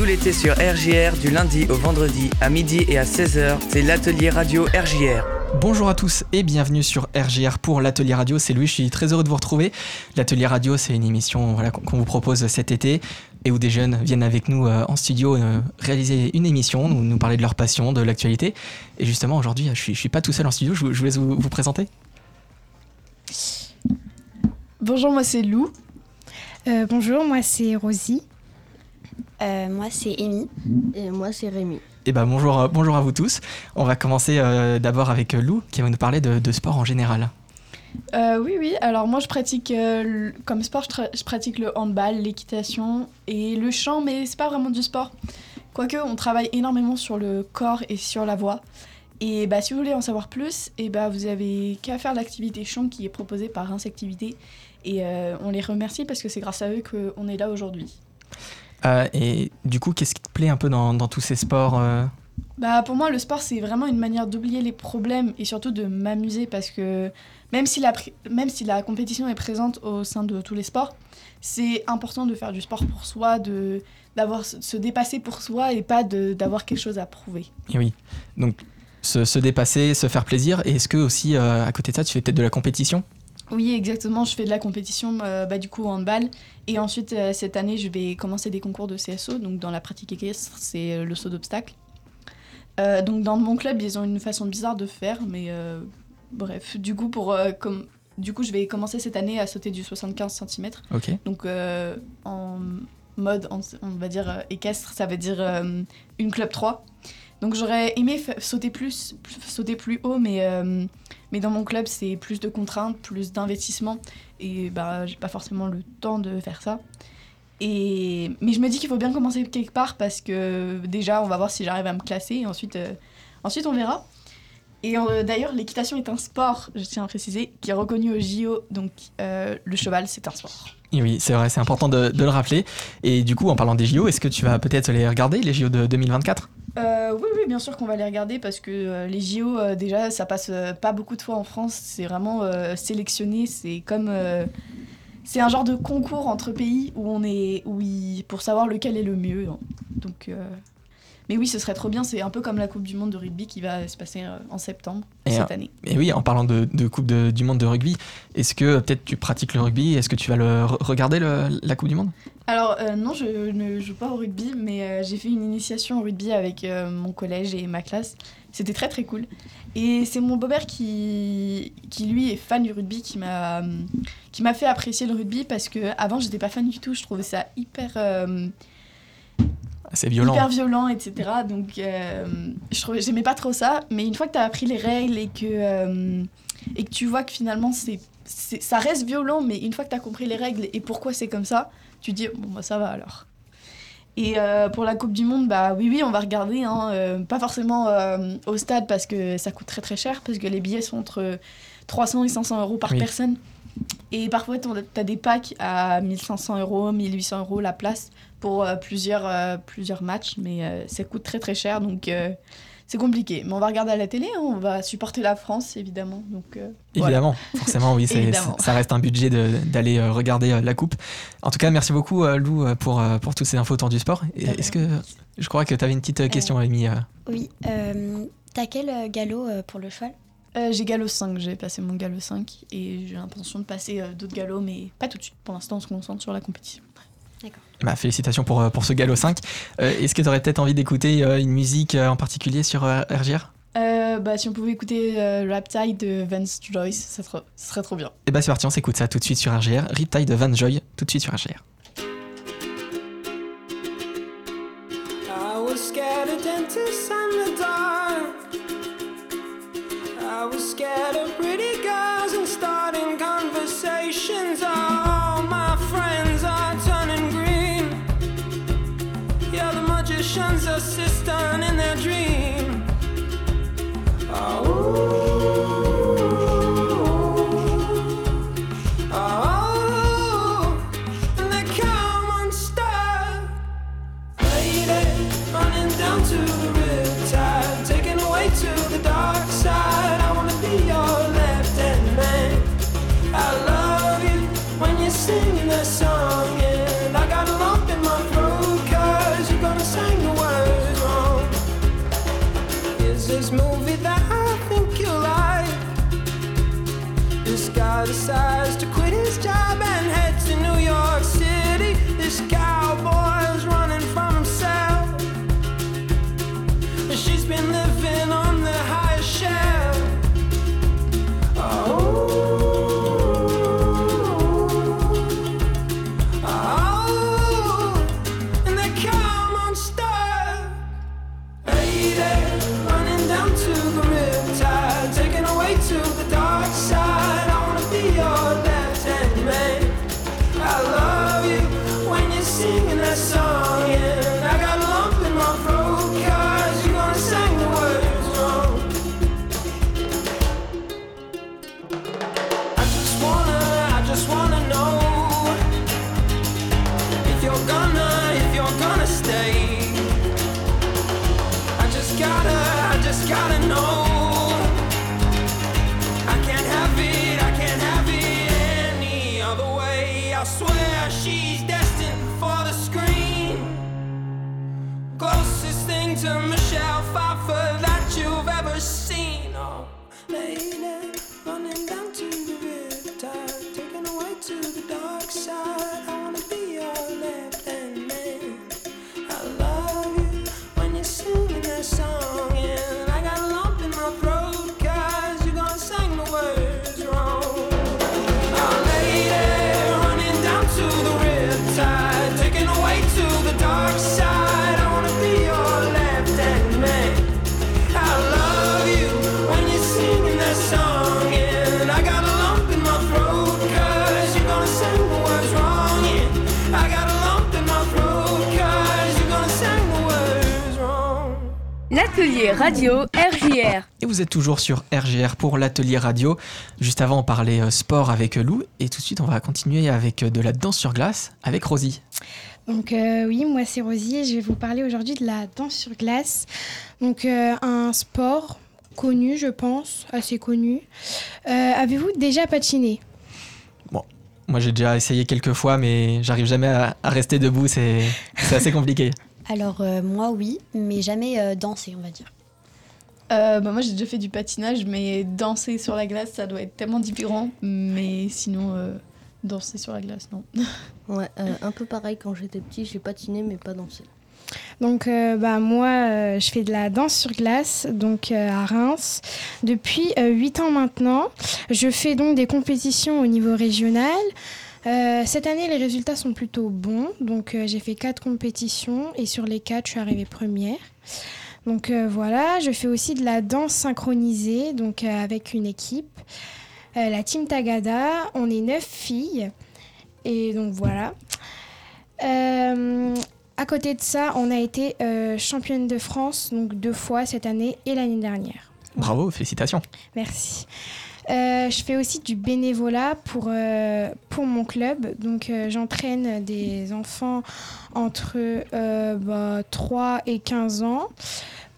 tout l'été sur RJR du lundi au vendredi à midi et à 16h. C'est l'atelier radio RJR. Bonjour à tous et bienvenue sur RGR pour l'Atelier Radio. C'est Louis, je suis très heureux de vous retrouver. L'Atelier Radio, c'est une émission voilà, qu'on vous propose cet été et où des jeunes viennent avec nous euh, en studio euh, réaliser une émission, nous, nous parler de leur passion, de l'actualité. Et justement, aujourd'hui, je suis, je suis pas tout seul en studio, je, je vous laisse vous, vous présenter. Bonjour, moi c'est Lou. Euh, bonjour, moi c'est Rosie. Euh, moi, c'est Amy. Et moi, c'est Rémi. Et ben bonjour, euh, bonjour à vous tous. On va commencer euh, d'abord avec Lou qui va nous parler de, de sport en général. Euh, oui, oui, alors moi je pratique, euh, le- comme sport, je, pratique le handball, l'équitation et le chant, mais c'est pas vraiment du sport. Quoique, on travaille énormément sur le corps et sur la voix. Et bah, si vous voulez en savoir plus, et bah, vous avez qu'à faire l'activité chant qui est proposée par Insectivité. Et euh, on les remercie parce que c'est grâce à eux qu'on est là aujourd'hui. Euh, et du coup, qu'est-ce qui te plaît un peu dans, dans tous ces sports euh Bah, pour moi, le sport, c'est vraiment une manière d'oublier les problèmes et surtout de m'amuser parce que même si, la, même si la compétition est présente au sein de tous les sports, c'est important de faire du sport pour soi, de d'avoir se dépasser pour soi et pas d'avoir quelque chose à prouver. Et oui. Donc, se, se dépasser, se faire plaisir. Et est-ce que aussi, euh, à côté de ça, tu fais peut-être de la compétition? Oui, exactement. Je fais de la compétition, euh, bah, du coup, en handball. Et ensuite, euh, cette année, je vais commencer des concours de CSO. Donc, dans la pratique équestre, c'est euh, le saut d'obstacle. Euh, donc, dans mon club, ils ont une façon bizarre de faire. Mais bref, du coup, pour, comme, du coup, je vais commencer cette année à sauter du 75 cm. Donc, en mode, on, on va dire, équestre, ça veut dire une club 3. Donc, j'aurais aimé sauter plus, plus- sauter plus haut, mais, mais dans mon club, c'est plus de contraintes, plus d'investissement. Et bah, j'ai pas forcément le temps de faire ça. Et... Mais je me dis qu'il faut bien commencer quelque part parce que déjà, on va voir si j'arrive à me classer. Et ensuite, euh, ensuite on verra. Et euh, d'ailleurs, l'équitation est un sport, je tiens à préciser, qui est reconnu au JO. Donc, euh, le cheval, c'est un sport. Et oui, c'est vrai, c'est important de, de le rappeler. Et du coup, en parlant des JO, est-ce que tu vas peut-être les regarder, les JO de 2024 Euh, oui, oui, bien sûr qu'on va les regarder parce que euh, les JO, euh, déjà, ça passe pas beaucoup de fois en France. C'est vraiment sélectionné. C'est comme. c'est un genre de concours entre pays où on est. Où il- pour savoir lequel est le mieux. hein. Donc. Mais oui, ce serait trop bien. C'est un peu comme la Coupe du Monde de rugby qui va se passer en septembre Et, cette année. Et oui, en parlant de, de Coupe de- du Monde de rugby, est-ce que peut-être tu pratiques le rugby? Est-ce que tu vas le re- regarder, le- la Coupe du Monde? Alors, euh, non, je ne joue pas au rugby, mais euh, j'ai fait une initiation au rugby avec euh, mon collège et ma classe. C'était très très cool. Et c'est mon beau-père qui, qui, lui, est fan du rugby, qui m'a qui m'a fait apprécier le rugby parce que avant j'étais pas fan du tout. Je trouvais ça hyper, C'est violent. hyper violent, etc. Donc, euh, je trouvais, j'aimais pas trop ça. Mais une fois que tu as appris les règles et que, euh, et que tu vois que finalement c'est, ça reste violent, mais une fois que tu as compris les règles et pourquoi c'est comme ça, tu dis bon, bah ça va alors. Et euh, pour la Coupe du Monde, bah oui, oui, on va regarder. hein, euh, pas forcément euh, au stade parce que ça coûte très très cher, parce que les billets sont entre 300 et 500 euros par Oui. personne. Et parfois, tu as des packs à 1500 euros, 1800 euros la place pour plusieurs, plusieurs matchs, mais ça coûte très très cher, donc c'est compliqué. Mais on va regarder à la télé, hein, on va supporter la France, évidemment. Donc, euh, voilà. Évidemment, forcément, oui, Évidemment. ça reste un budget d'aller euh, regarder euh, la coupe. En tout cas, merci beaucoup, euh, Lou, pour, euh, pour toutes ces infos autour du sport. Est-ce que je crois que tu avais une petite euh, question, Amy euh, Oui. Euh, T'as quel euh, galop euh, pour le cheval? Euh, j'ai galop 5, j'ai passé mon galop 5 et j'ai l'intention de passer euh, d'autres galops, mais pas tout de suite. Pour l'instant, on se concentre sur la compétition. Bah, Félicitations pour, euh, pour ce galop 5. Euh, Est-ce que tu aurais peut-être envie d'écouter euh, une musique euh, en particulier sur RGR bah, si on pouvait écouter Riptide de Vance Joyce, ça serait, ça serait trop bien. Et bah c'est parti, on s'écoute ça tout de suite sur RGR. Riptide de Van Joy, tout de suite sur RGR. This guy decides to quit his job and head to New York City. This cowboy's I'm. L'atelier radio RJR. Et vous êtes toujours sur RGR pour l'atelier radio. Juste avant, on parlait euh, sport avec euh, Lou. Et tout de suite, on va continuer avec euh, de la danse sur glace avec Rosie. Donc euh, oui, moi c'est Rosie et je vais vous parler aujourd'hui de la danse sur glace. Donc euh, un sport connu, je pense, assez connu. Euh, Avez-vous déjà patiné? Moi, j'ai déjà essayé quelques fois, mais j'arrive jamais à, à rester debout. C'est assez compliqué. Alors euh, moi oui, mais jamais euh, dansé on va dire. Euh, bah, moi j'ai déjà fait du patinage, mais danser sur la glace, ça doit être tellement différent. Mais sinon, euh, danser sur la glace, non. Ouais, euh, un peu pareil quand j'étais petit, j'ai patiné mais pas dansé. Donc euh, bah, moi euh, je fais de la danse sur glace donc euh, à Reims depuis 8 ans maintenant. Je fais donc des compétitions au niveau régional. Euh, cette année les résultats sont plutôt bons donc euh, j'ai fait quatre compétitions et sur les quatre je suis arrivée première. Donc euh, voilà, je fais aussi de la danse synchronisée donc avec une équipe. La team Tagada, on est neuf filles et donc voilà. À côté de ça, on a été championne de France donc deux fois cette année et l'année dernière. Bravo, félicitations. Merci. Euh, je fais aussi du bénévolat pour, euh, pour mon club. Donc, euh, j'entraîne des enfants entre bah, 3 et 15 ans,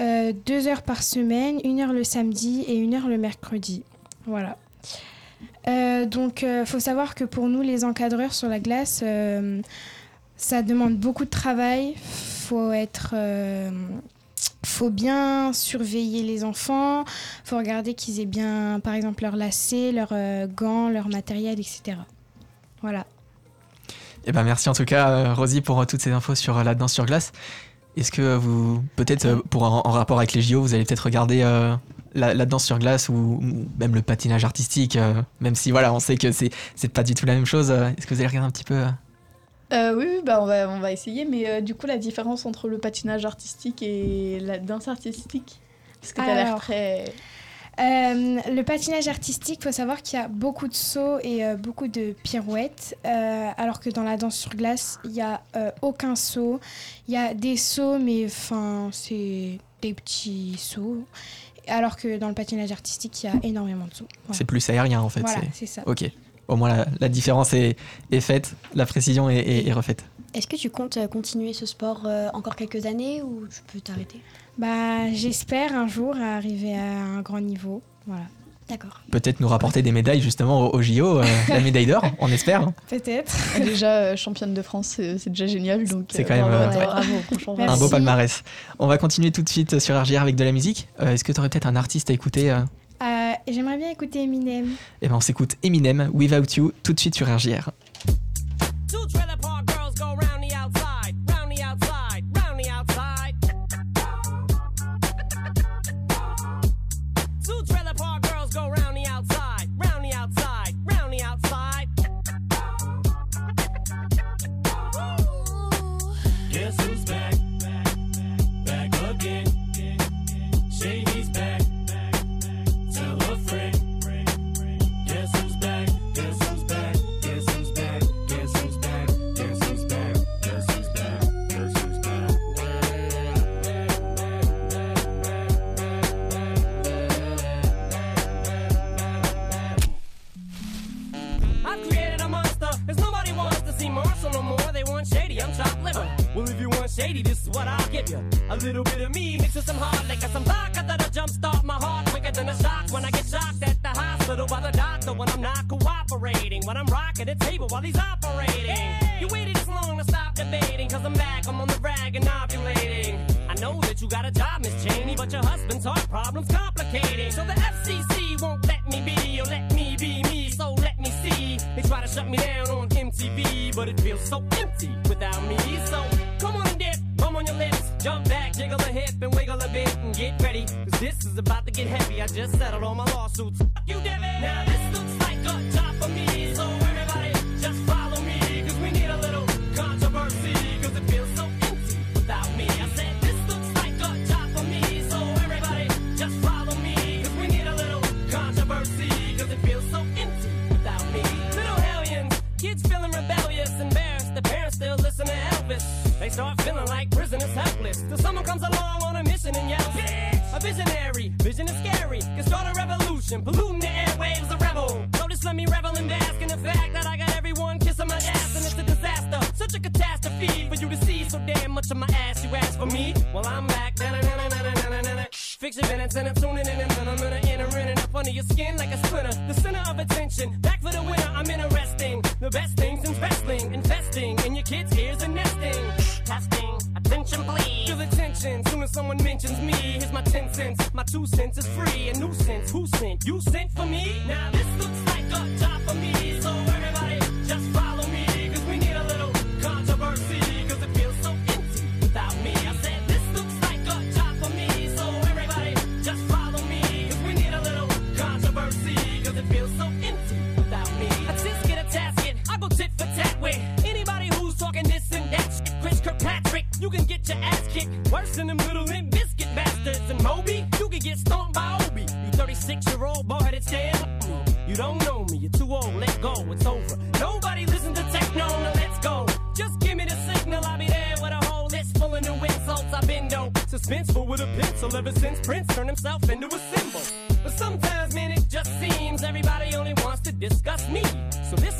deux heures par semaine, une heure le samedi et une heure le mercredi. Voilà. Donc, il faut savoir que pour nous, les encadreurs sur la glace, ça demande beaucoup de travail. faut être. Faut bien surveiller les enfants, faut regarder qu'ils aient bien, par exemple, leurs lacets, leurs euh, gants, leur matériel, etc. Voilà. Eh ben, merci en tout cas, euh, Rosie, pour euh, toutes ces infos sur la danse sur glace. Est-ce que vous, peut-être, pour en, rapport avec les JO, vous allez peut-être regarder la, danse sur glace ou, même le patinage artistique, même si voilà, on sait que c'est c'est pas du tout la même chose. Est-ce que vous allez regarder un petit peu euh oui, bah on, va, on va essayer, mais euh, du coup, la différence entre le patinage artistique et la danse artistique Parce que t'as l'air très. Euh, le patinage artistique, il faut savoir qu'il y a beaucoup de sauts et euh, beaucoup de pirouettes, euh, alors que dans la danse sur glace, il n'y a euh, aucun saut. Il y a des sauts, mais enfin, c'est des petits sauts. Alors que dans le patinage artistique, il y a énormément de sauts. Voilà, C'est plus aérien en fait. Voilà, c'est- c'est ça. Ok. Au moins la, la différence est, est faite, la précision est, est- est refaite. Est-ce que tu comptes euh, continuer ce sport euh, encore quelques années ou tu peux t'arrêter? Bah, j'espère un jour arriver à un grand niveau. Voilà. D'accord. Peut-être nous rapporter des médailles justement au, au JO, euh, la médaille d'or, on espère. hein. Peut-être. Déjà euh, championne de France, c'est déjà génial. Donc C'est euh, quand même, euh, toi. ouais. Bravo, franchement. Un beau palmarès. On va continuer tout de suite sur RGR avec de la musique. Euh, Est-ce que tu aurais peut-être un artiste à écouter euh J'aimerais bien écouter Eminem. Eh ben on s'écoute Eminem, Without You, tout de suite sur RGR. Job, Miss Cheney, but your husband's heart problem's complicating. So the FCC won't let me be, or let me be me, so let me see. They try to shut me down on MTV, but it feels so empty without me. So come on and dip, bum on your lips, jump back, jiggle a hip and wiggle a bit and get ready. Cause this is about to get heavy. I just settled all my lawsuits. Fuck you, Devin. Now this looks like a job for me, so everybody just follow They start feeling like prisoners helpless. Till someone comes along on a mission and yells, Bitch! A visionary, vision is scary. Can start a revolution, polluting the airwaves, a rebel. Just let me revel and bask in the fact that I got everyone kissing my ass and it's a disaster. Such a catastrophe for you to see so damn much of my ass. You ask for me? Well, I'm back. Da-na-na-na-na-na-na-na. Fix your minutes and I'm tuning in and I'm gonna enter in and up under your skin like a splinter. The center of attention, back for the winner. I'm interesting. The best things in wrestling, investing in your kids' ears and nesting. Testing, attention please. Feel the tension soon as someone mentions me. Here's my 10 cents. My two cents is free. A nuisance. Who sent? You sent for me? Now this looks like a job for me. Can get your ass kicked. Worse than them little limp biscuit bastards. And Moby, you can get stomped by Obi. You 36 year old boy that's me. You don't know me, you're too old, let go, it's over. Nobody listen to techno, now let's go. Just give me the signal, I'll be there with a whole list full of new insults. I've been dope, suspenseful with a pencil ever since Prince turned himself into a symbol. But sometimes, man, it just seems everybody only wants to discuss me.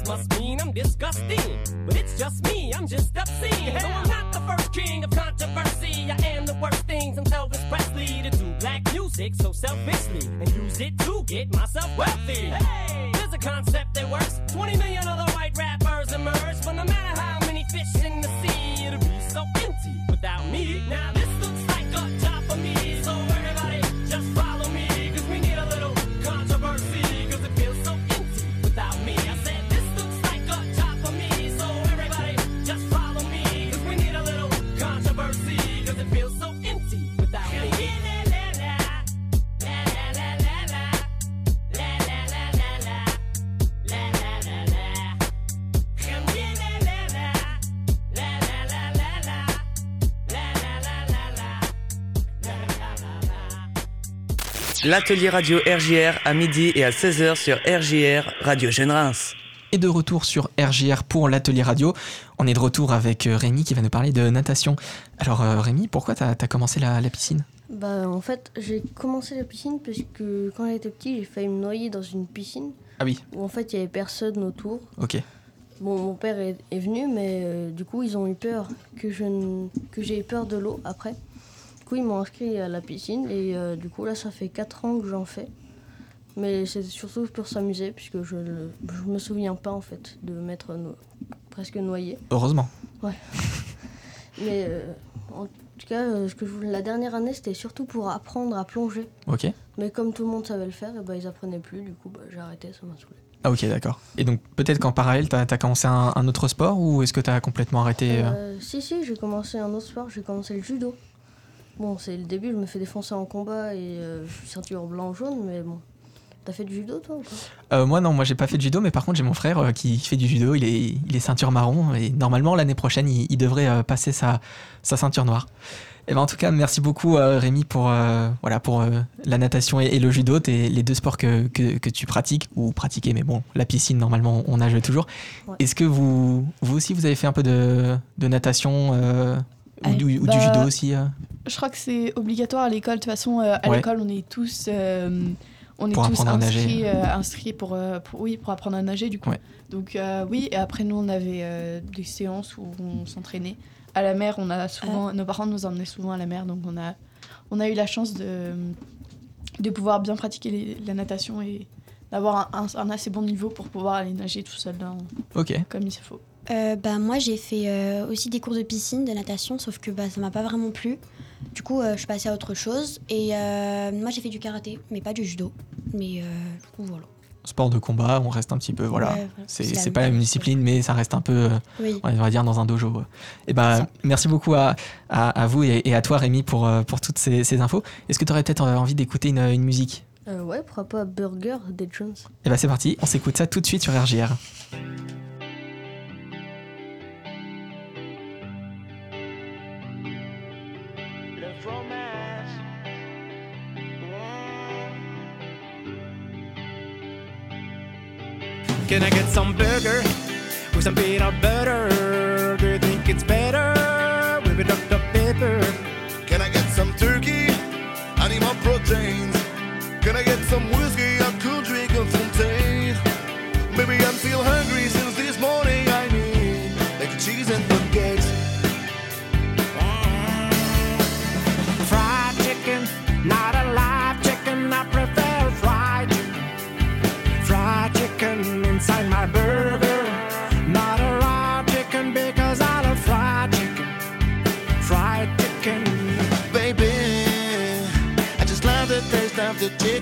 This must mean I'm disgusting. But it's just me, I'm just obscene. No, I'm not the first king of controversy. I am the worst things I'm Elvis Presley to do black music so selfishly and use it to get myself wealthy. Hey, there's a concept that works. 20 million other white rappers emerge, but no matter how many fish in the sea, it'll be so empty without me. Now this looks like a job for me, so L'atelier radio RJR à midi et à 16h sur RJR Radio Jeune Reims. Et de retour sur RGR pour l'atelier radio. On est de retour avec euh, Rémi qui va nous parler de natation. Alors euh, Rémi, pourquoi t'as as commencé la, la piscine? Bah, en fait, j'ai commencé la piscine parce que quand j'étais petit, j'ai failli me noyer dans une piscine Ah oui, où en fait il y avait personne autour. ok. Bon, mon père est, est venu, mais euh, du coup, ils ont eu peur que je que j'ai eu peur de l'eau après. Coup, ils m'ont inscrit à la piscine et euh, du coup, là, ça fait 4 ans que j'en fais. Mais c'était surtout pour s'amuser, puisque je ne me souviens pas en fait de m'être no- presque noyé. Heureusement. Mais euh, en tout cas, euh, ce que je la dernière année, c'était surtout pour apprendre à plonger. Ok. Mais comme tout le monde savait le faire, et ben, ils apprenaient plus, du coup bah, j'ai arrêté, ça m'a saoulé. Ah ok, d'accord. Et donc peut-être qu'en parallèle, tu as, commencé un, un autre sport ou est-ce que tu as complètement arrêté Euh, si, si, j'ai commencé un autre sport, j'ai commencé le judo. Bon, c'est le début, je me fais défoncer en combat et euh, je suis ceinture blanc-jaune, mais bon. T'as fait du judo toi ou pas? Euh, Moi non, moi j'ai pas fait de judo, mais par contre j'ai mon frère euh, qui fait du judo, il est, il est ceinture marron et normalement l'année prochaine il, il devrait euh, passer sa, sa ceinture noire. Et ben en tout cas merci beaucoup Rémi pour, voilà, pour la natation et, et le judo, les deux sports que, que, que tu pratiques ou pratiquer, mais bon la piscine normalement on nage toujours. Ouais. Est-ce que vous, vous aussi vous avez fait un peu de, de natation ou, du, ou du bah, judo aussi euh Je crois que c'est obligatoire à l'école. De toute façon, euh, à Ouais. l'école, on est tous, euh, on est Pour tous inscrits, euh, inscrits pour, pour- oui, pour apprendre à nager, du coup. Ouais. Donc, euh, oui, et après, nous, on avait euh, des séances où on s'entraînait. À la mer, on a souvent, nos parents nous emmenaient souvent à la mer, donc on a, on a eu la chance de, de pouvoir bien pratiquer les- la natation et d'avoir un, un- un assez bon niveau pour pouvoir aller nager tout seul Ok. comme il se faut. Euh, bah, moi, j'ai fait euh, aussi des cours de piscine, de natation, sauf que bah, ça m'a pas vraiment plu. Du coup, euh, je suis passée à autre chose. Et euh, moi, j'ai fait du karaté, mais pas du judo. Mais euh, du coup, voilà. Sport de combat, on reste un petit peu voilà. Ouais, voilà. C'est C'est la c'est pas la même discipline, mais ça reste un peu, Oui. on va dire, dans un dojo. Et bah, Ça. merci beaucoup à, à, à vous et, et à toi, Rémi, pour, pour toutes ces, ces infos. Est-ce que tu aurais peut-être envie d'écouter une, une musique? Euh, Ouais, pourquoi pas Burger des Jones Et bah, c'est parti, on s'écoute ça tout de suite sur RGR. Can I get some burger with some peanut butter? Do you think it's better with a Dr. Pepper? Can I get some turkey? I need more proteins. Can I get some whiskey? have to take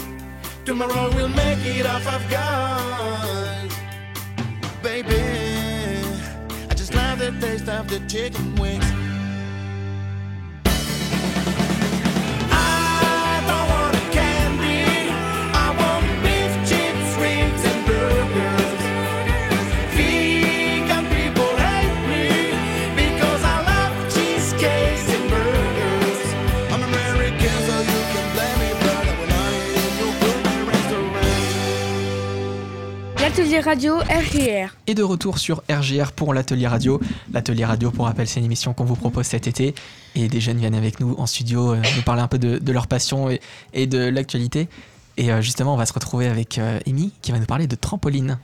Tomorrow we'll make it off of guys. Baby, I just love the taste of the chicken wings. L'atelier radio RGR. Et de retour sur RGR pour l'atelier radio. L'atelier radio, pour rappel, c'est une émission qu'on vous propose cet été. Et des jeunes viennent avec nous en studio euh, nous parler un peu de, de leur passion et, et de l'actualité. Et euh, justement, on va se retrouver avec euh, Amy qui va nous parler de trampoline.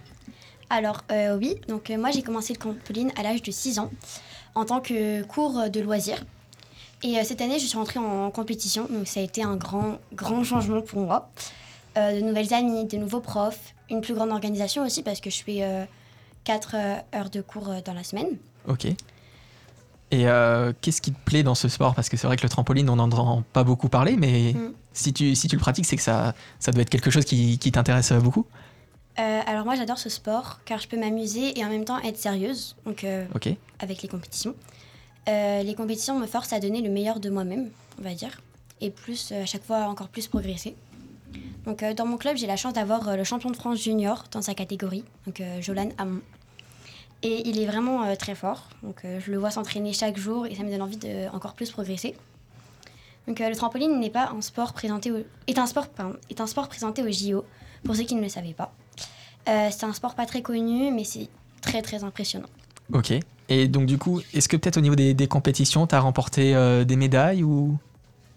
Alors, euh, oui, donc euh, moi j'ai commencé le trampoline à l'âge de 6 ans en tant que cours de loisirs. Et euh, cette année, je suis rentrée en compétition, donc ça a été un grand, grand changement pour moi. Euh, de nouvelles amies, de nouveaux profs, une plus grande organisation aussi parce que je fais 4 heures de cours euh, dans la semaine. Ok. Et euh, qu'est-ce qui te plaît dans ce sport? Parce que c'est vrai que le trampoline, on n'en entend pas beaucoup parler, mais Mm. si, tu, si tu le pratiques, c'est que ça, ça doit être quelque chose qui, qui t'intéresse beaucoup? Euh, alors moi, j'adore ce sport car je peux m'amuser et en même temps être sérieuse, donc euh, Ok. avec les compétitions. Euh, les compétitions me forcent à donner le meilleur de moi-même, on va dire, et plus euh, à chaque fois encore plus progresser. Donc euh, dans mon club, j'ai la chance d'avoir euh, le champion de France junior dans sa catégorie, donc euh, Jolan Hamon. Et il est vraiment très fort, donc je le vois s'entraîner chaque jour et ça me donne envie de encore plus progresser. Donc le trampoline n'est pas un sport présenté au- est un sport est un sport présenté au JO pour ceux qui ne le savaient pas. C'est un sport pas très connu, mais c'est très très impressionnant. Ok. Et donc, du coup, est-ce que peut-être au niveau des, compétitions, tu as remporté des médailles ou?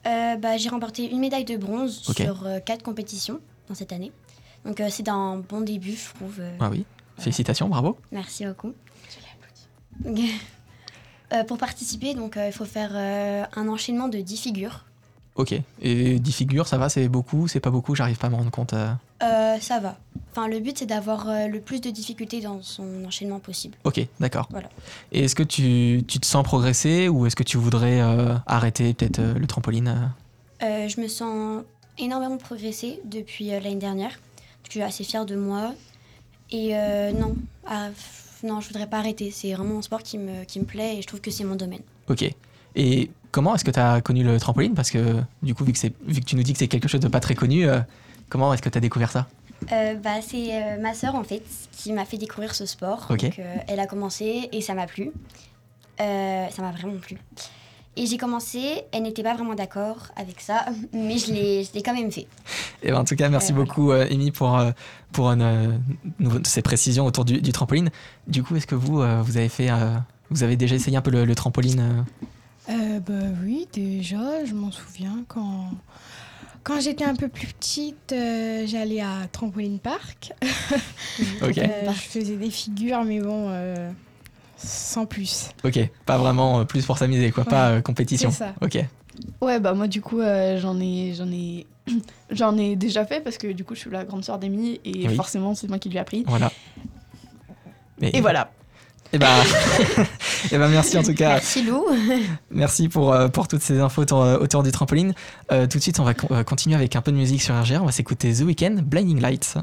Bah, j'ai remporté une médaille de bronze sur euh, quatre compétitions dans cette année. Donc euh, c'est un bon début, je trouve. euh, Ah oui. Félicitations, bravo. Merci beaucoup. Euh, pour participer, donc euh, il faut faire euh, un enchaînement de 10 figures. Ok. Et 10 figures, ça va, c'est beaucoup, c'est pas beaucoup, j'arrive pas à me rendre compte. Euh. Ça va. Enfin, le but c'est d'avoir euh, le plus de difficultés dans son enchaînement possible. Ok, d'accord. Voilà. Et est-ce que tu, tu te sens progresser ou est-ce que tu voudrais euh, arrêter peut-être le trampoline je me sens énormément progressée depuis l'année dernière. Je suis assez fière de moi. Et non, ah, non, je voudrais pas arrêter. C'est vraiment un sport qui me, qui me plaît et je trouve que c'est mon domaine. Ok. Et comment est-ce que tu as connu le trampoline? Parce que du coup, vu que, c'est- vu que tu nous dis que c'est quelque chose de pas très connu, comment est-ce que tu as découvert ça? Euh, bah, c'est euh, ma sœur en fait qui m'a fait découvrir ce sport. Ok. Donc, euh, elle a commencé et ça m'a plu. Euh, ça m'a vraiment plu. Et j'ai commencé, elle n'était pas vraiment d'accord avec ça, mais je l'ai je l'ai quand même fait. Et ben, en tout cas, merci Euh, beaucoup, euh, Amy, pour, pour ces précisions autour du, du trampoline. Du coup, est-ce que vous, euh, vous avez fait, euh, vous avez déjà essayé un peu le, le trampoline bah oui, déjà, je m'en souviens quand, quand j'étais un peu plus petite, euh, j'allais à Trampoline Park. Ok. Euh, je faisais des figures, mais bon, euh, sans plus. Ok, pas vraiment euh, plus pour s'amuser, quoi, pas Ouais, euh, compétition. c'est ça. Ok, Ouais, bah moi du coup euh, j'en ai j'en ai j'en ai déjà fait parce que du coup je suis la grande sœur d'Emily et Oui. forcément c'est moi qui lui ai appris. voilà. Mais- Et voilà. Et bah, et bah merci en tout cas. Merci Lou. Merci pour, euh, pour toutes ces infos autour, euh, du trampoline. Euh, tout de suite, on va, con- on va continuer avec un peu de musique sur RGR. On va s'écouter The Weeknd, Blinding Lights.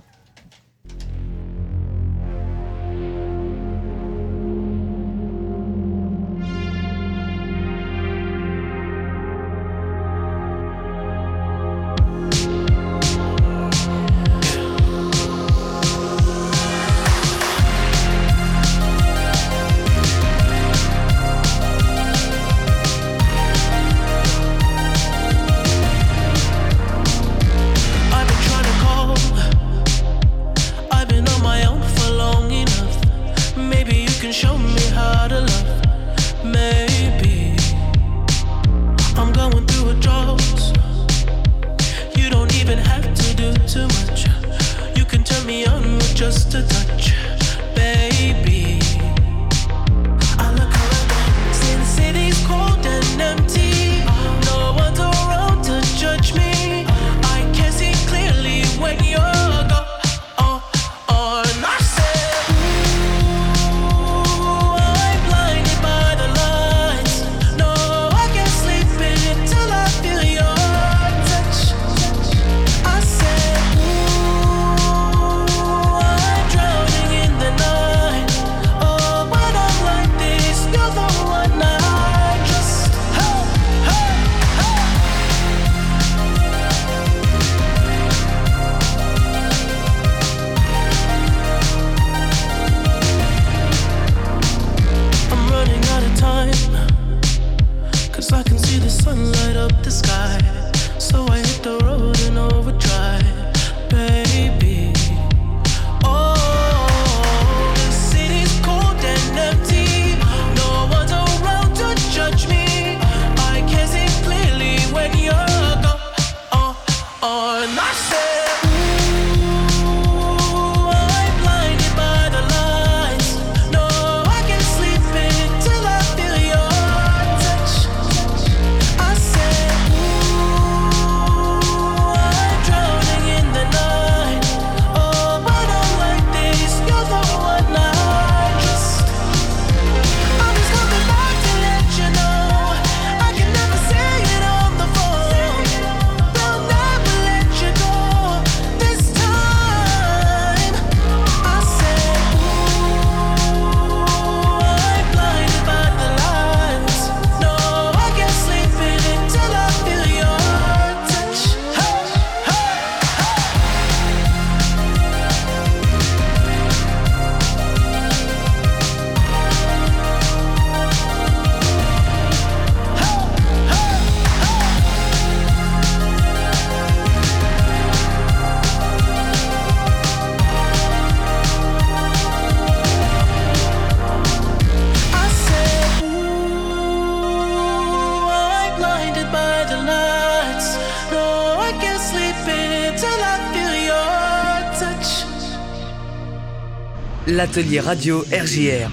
L'atelier radio RJR.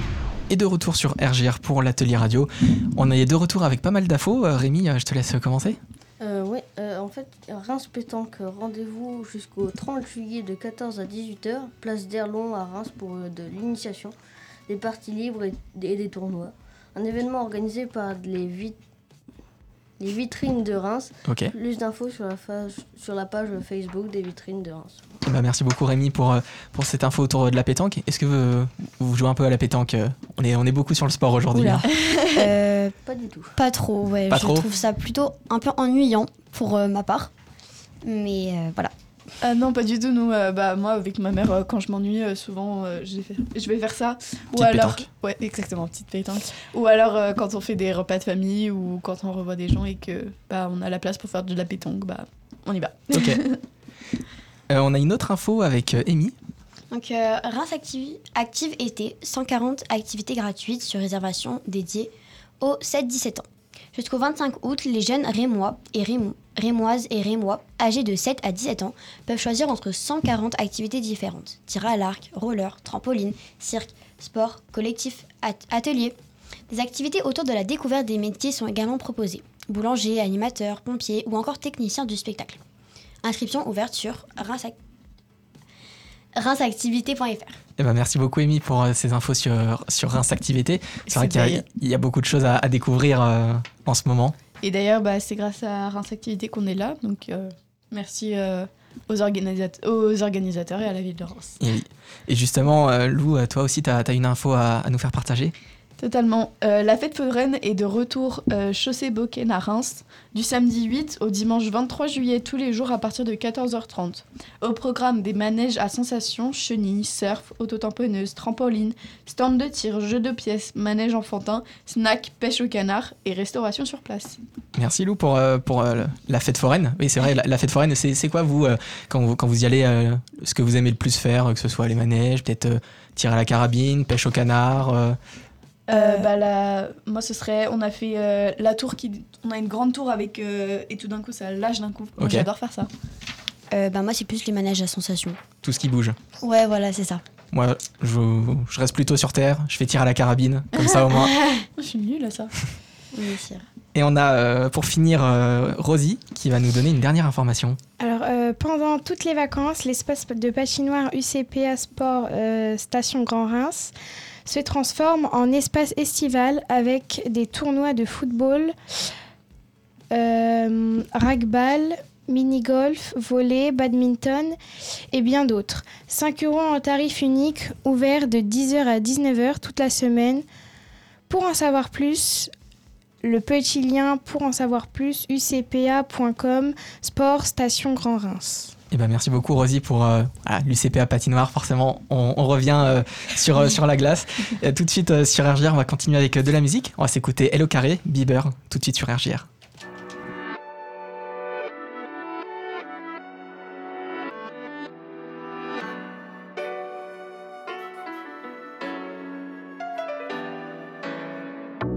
Et de retour sur RGR pour l'atelier radio. On est de retour avec pas mal d'infos. Euh, Rémi, euh, je te laisse commencer. Euh, oui, euh, en fait, Reims Pétanque, rendez-vous jusqu'au 30 juillet de 14 à 18h, place d'Erlon à Reims pour euh, de l'initiation, des parties libres et, et des tournois. Un événement organisé par les, vit- les vitrines de Reims. Ok. Plus d'infos sur, la phase- sur la page Facebook des vitrines de Reims. Bah, merci beaucoup Rémi pour, euh, pour cette info autour de la pétanque. Est-ce que vous, vous jouez un peu à la pétanque euh, on est, on est beaucoup sur le sport aujourd'hui. Hein. Euh, Pas du tout. pas trop, ouais. Pas je trop trouve ça plutôt un peu ennuyant pour euh, ma part. Mais euh, voilà. Ah non, pas du tout. Nous, euh, bah, moi, avec ma mère, euh, quand je m'ennuie, euh, souvent, euh, je, vais faire, je vais faire ça. Ou Petite alors, pétanque. ouais, exactement, petite pétanque. Ou alors, euh, quand on fait des repas de famille ou quand on revoit des gens et que bah, on a la place pour faire de la pétanque, bah, on y va. Ok. Euh, on a une autre info avec euh, Amy. Donc, euh, Reims Active, Active été, 140 activités gratuites sur réservation dédiées aux 7-17 ans. Jusqu'au 25 août, les jeunes rémois et Rémo- rémoises et rémois âgés de 7 à 17 ans peuvent choisir entre 140 activités différentes. Tir à l'arc, roller, trampoline, cirque, sport, collectif, at- atelier. Des activités autour de la découverte des métiers sont également proposées. Boulanger, animateur, pompier ou encore technicien du spectacle. Inscription ouverte sur Reims Ac- reinsactivité.fr. Eh ben, merci beaucoup Amy pour euh, ces infos sur, sur Reims Activité. C'est vrai qu'il y a- y, beaucoup de choses à, à découvrir euh, en ce moment. Et d'ailleurs, bah, c'est grâce à Reims Activité qu'on est là. Donc, euh, merci euh, aux, organisat- aux organisateurs et à la ville de Reims. Et, justement, Lou, toi aussi, tu as, une info à, à nous faire partager? Totalement. Euh, la fête foraine est de retour euh, chaussée Boken à Reims du samedi 8 au dimanche 23 juillet tous les jours à partir de 14h30. Au programme des manèges à sensations, chenilles, surf, autotamponneuse, trampoline, stand de tir, jeux de pièces, manège enfantin, snack, pêche au canard et restauration sur place. Merci Lou pour, euh, pour euh, la fête foraine. Oui, c'est vrai, la, fête foraine, c'est quoi vous, quand vous, quand vous y allez, ce que vous aimez le plus faire, que ce soit les manèges, peut-être tirer à la carabine, pêche au canard euh, Euh, bah, la- Moi, ce serait. On a fait euh, la tour qui. On a une grande tour avec. euh, Et tout d'un coup, ça lâche d'un coup. Moi. J'adore faire ça. Euh, bah, moi, c'est plus les manèges à sensations. tout ce qui bouge. Ouais, voilà, c'est ça. Moi, je, je reste plutôt sur terre, je fais tirer à la carabine, comme ça au moins. Je suis nulle à ça. Oui. Et on a euh, pour finir euh, Rosie qui va nous donner une dernière information. Alors, euh, pendant toutes les vacances, l'espace de patinoire UCPA Sport euh, Station Grand Reims se transforme en espace estival avec des tournois de football, euh, rugby, mini-golf, volley, badminton et bien d'autres. 5 euros en tarif unique, ouvert de 10h à 19h toute la semaine. Pour en savoir plus, le petit lien pour en savoir plus, ucpa.com, sport station Grand Reims. Eh ben, merci beaucoup Rosie pour euh, voilà, l'UCPA patinoire. Forcément, on, revient euh, sur, euh, sur la glace. Euh, tout de suite sur RGR, on va continuer avec de la musique. On va s'écouter Hello Carré, Bieber, tout de suite sur RGR.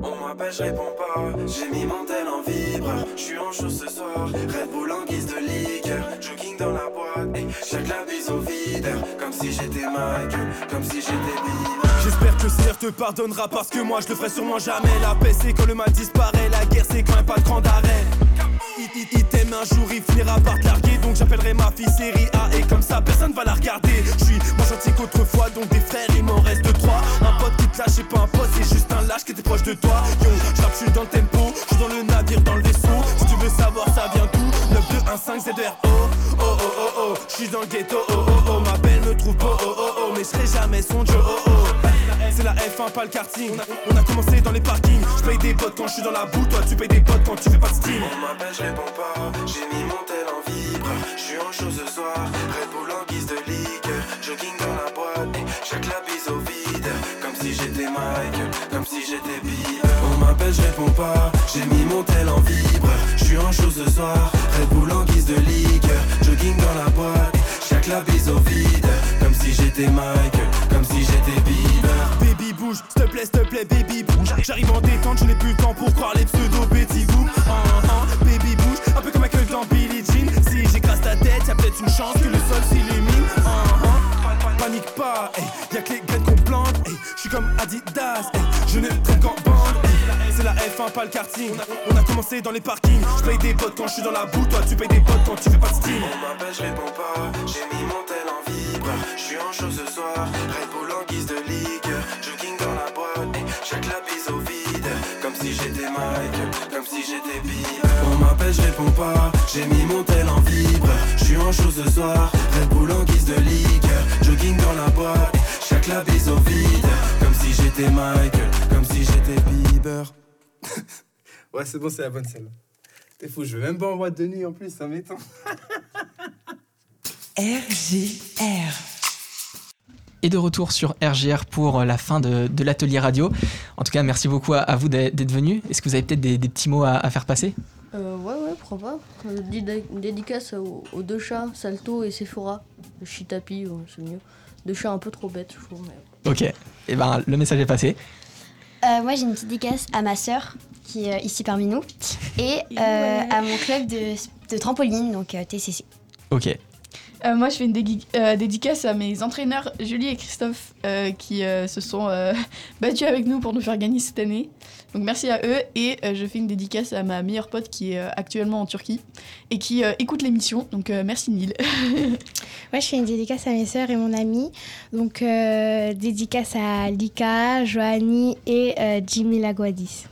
On m'appelle, je réponds pas. J'ai mis mon tel Je suis en chaud ce soir. Red Bull en guise de liqueur. Jogging dans la boîte. Et chaque la bise au vide. Comme si j'étais Michael. Comme si j'étais Bieber. J'espère que Seigneur te pardonnera parce que moi je le ferai sûrement jamais. La paix c'est quand le mal disparaît, la guerre c'est quand même pas de grand arrêt. Un jour, il finira par te larguer. Donc j'appellerai ma fille série A et comme ça personne va la regarder. Je suis moins gentil qu'autrefois, donc des frères il m'en reste trois. Un pote qui te lâche, c'est pas un pote, c'est juste un lâche qui était proche de toi. Yo, je suis dans le tempo, je suis dans le navire, dans le vaisseau. Si tu veux savoir, ça vient d'où? 9, 2, 1, 5, ZR, oh, oh, oh, oh, oh. Je suis dans le ghetto, oh, oh, oh. Ma belle me trouve beau, oh, oh, oh. Mais je serai jamais son Joe, oh, oh. C'est la F1, pas le karting. On a, commencé dans les parkings. Je paye des potes quand je suis dans la boue. Toi, tu payes des potes quand tu fais pas de stream. On m'appelle, je réponds pas. J'ai mis mon tel en vibreur. Je suis en chaud ce soir. Red Bull en guise de liqueur. Jogging dans la boîte. Chaque la bise au vide. Comme si j'étais Michael. Comme si j'étais Bieber. On m'appelle, je réponds pas. J'ai mis mon tel en vibreur. Je suis en chaud ce soir. Red Bull en guise de liqueur. Jogging dans la boîte. Chaque la bise au vide. Comme si j'étais Michael. Comme si j'étais. Baby bouge, s'il te plaît, s'il te plaît, baby bouge. J'arrive en détente, je n'ai plus le temps pour croire les pseudo Betty Boop. Uh -huh. Baby bouge, un peu comme Michael dans Billie Jean. Si j'écrase ta tête, y'a peut-être une chance que le sol s'illumine. Panique pas, hey, y'a que les gars qu'on Adidas. eh, je ne traîne qu'en bande. C'est la F1, pas le karting. On a commencé dans les parkings. Je paye des potes quand je suis dans la boue. Toi, tu payes des potes quand tu fais pas de stream. On m'appelle, je réponds pas. J'ai mis mon tel en vibre. Je suis en show ce soir. Red Bull Comme si j'étais Bieber. On m'appelle, je réponds pas. J'ai mis mon tel en vibre. Je suis en show ce soir. Red Bull en guise de ligue. Jogging dans la boîte. Chaque la au vide. Comme si j'étais Mike. Comme si j'étais Bieber. Ouais, c'est bon, c'est la bonne scène. T'es fou, je vais même pas en boîte de nuit en plus, ça m'étonne. RJR. Et de retour sur RGR pour la fin de, de l'atelier radio. En tout cas, merci beaucoup à, à vous d'être venus. Est-ce que vous avez peut-être des, des petits mots à, à faire passer? Euh, ouais, ouais, pourquoi pas. Euh, dédi- dédicace aux, aux deux chats, Salto et Sephora. Le Chitapi, ouais, c'est mieux. Deux chats un peu trop bêtes, je trouve. mais- Ok, et ben le message est passé. Euh, moi, j'ai une petite dédicace à ma sœur qui est euh, ici parmi nous et euh, à mon club de, de trampoline, donc euh, TCC. Ok. Euh, moi, je fais une euh, dédicace à mes entraîneurs Julie et Christophe euh, qui se sont battus avec nous pour nous faire gagner cette année. Donc merci à eux et euh, je fais une dédicace à ma meilleure pote qui est euh, actuellement en Turquie et qui euh, écoute l'émission. Donc euh, merci Neil. Ouais, je fais une dédicace à mes sœurs et mon ami. Donc, euh, dédicace à Lika, Joanie et euh, Jimmy Laguadis.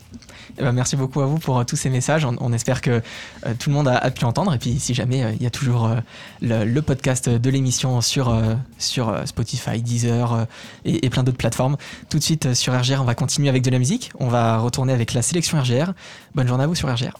Eh ben, merci beaucoup à vous pour euh, tous ces messages. On, on espère que euh, tout le monde a, a pu entendre. Et puis, si jamais, euh, il y a toujours euh, le, le podcast de l'émission sur, euh, sur Spotify, Deezer euh, et, et plein d'autres plateformes. Tout de suite, euh, sur RGR, on va continuer avec de la musique. On va retourner avec la sélection RGR. Bonne journée à vous sur RGR.